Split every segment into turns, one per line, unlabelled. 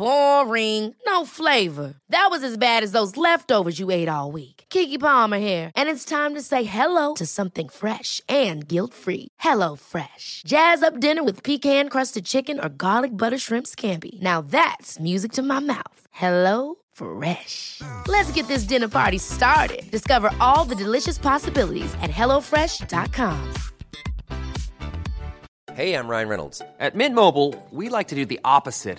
Boring. No flavor. That was as bad as those leftovers you ate all week. Kiki Palmer here, and it's time to say hello to something fresh and guilt-free. Hello Fresh. Jazz up dinner with pecan-crusted chicken or garlic butter shrimp scampi. Now that's music to my mouth. Hello Fresh. Let's get this dinner party started. Discover all the delicious possibilities at hellofresh.com.
Hey, I'm Ryan Reynolds. At Mint Mobile, we like to do the opposite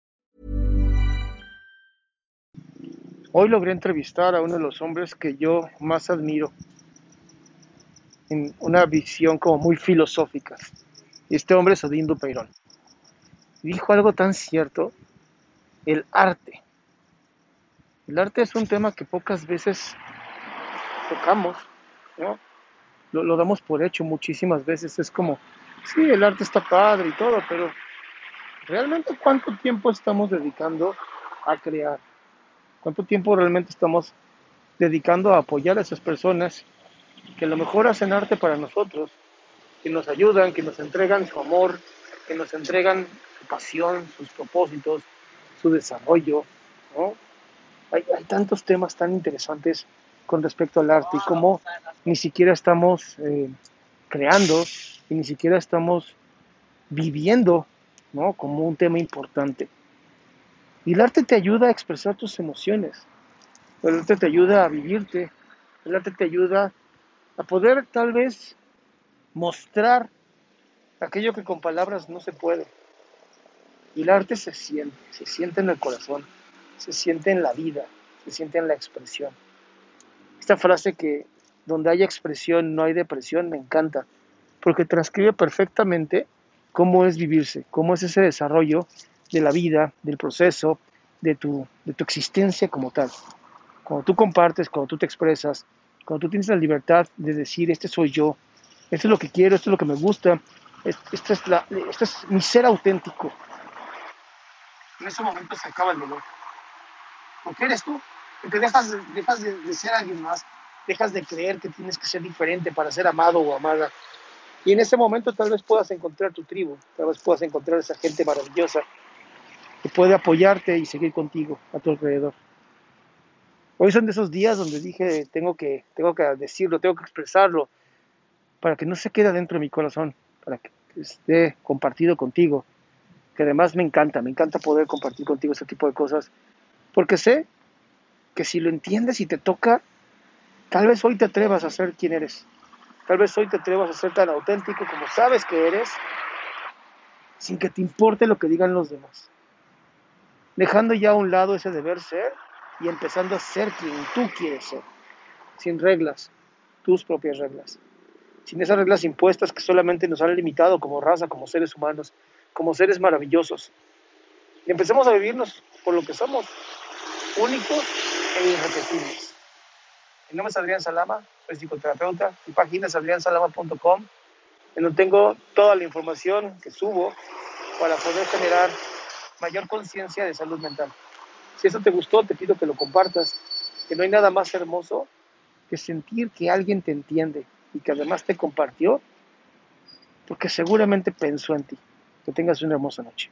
Hoy logré entrevistar a uno de los hombres que yo más admiro en una visión como muy filosófica. Este hombre es Odín Dupeirón. Dijo algo tan cierto, el arte. El arte es un tema que pocas veces tocamos, ¿no? Lo, lo damos por hecho muchísimas veces. Es como, sí, el arte está padre y todo, pero ¿realmente cuánto tiempo estamos dedicando a crear? ¿Cuánto tiempo realmente estamos dedicando a apoyar a esas personas que a lo mejor hacen arte para nosotros, que nos ayudan, que nos entregan su amor, que nos entregan su pasión, sus propósitos, su desarrollo? ¿no? Hay, tantos temas tan interesantes con respecto al arte y cómo ni siquiera estamos eh, creando y ni siquiera estamos viviendo ¿no? como un tema importante. Y el arte te ayuda a expresar tus emociones, el arte te ayuda a vivirte, el arte te ayuda a poder tal vez mostrar aquello que con palabras no se puede. Y el arte se siente, se siente en el corazón, se siente en la vida, se siente en la expresión. Esta frase que donde haya expresión no hay depresión me encanta, porque transcribe perfectamente cómo es vivirse, cómo es ese desarrollo de la vida, del proceso, de tu, de tu existencia como tal. Cuando tú compartes, cuando tú te expresas, cuando tú tienes la libertad de decir, este soy yo, esto es lo que quiero, esto es lo que me gusta, este es, la, este es mi ser auténtico. En ese momento se acaba el dolor. Porque eres tú, porque dejas, dejas de, de ser alguien más, dejas de creer que tienes que ser diferente para ser amado o amada. Y en ese momento tal vez puedas encontrar tu tribu, tal vez puedas encontrar esa gente maravillosa que puede apoyarte y seguir contigo a tu alrededor. Hoy son de esos días donde dije, tengo que, tengo que decirlo, tengo que expresarlo, para que no se quede dentro de mi corazón, para que esté compartido contigo, que además me encanta, me encanta poder compartir contigo ese tipo de cosas, porque sé que si lo entiendes y te toca, tal vez hoy te atrevas a ser quien eres, tal vez hoy te atrevas a ser tan auténtico como sabes que eres, sin que te importe lo que digan los demás dejando ya a un lado ese deber ser y empezando a ser quien tú quieres ser, sin reglas, tus propias reglas, sin esas reglas impuestas que solamente nos han limitado como raza, como seres humanos, como seres maravillosos. Y empecemos a vivirnos por lo que somos, únicos e irrepetibles. Mi nombre es Adrián Salama, soy psicoterapeuta, mi página es adriansalama.com, en donde tengo toda la información que subo para poder generar mayor conciencia de salud mental. Si eso te gustó, te pido que lo compartas, que no hay nada más hermoso que sentir que alguien te entiende y que además te compartió, porque seguramente pensó en ti. Que tengas una hermosa noche.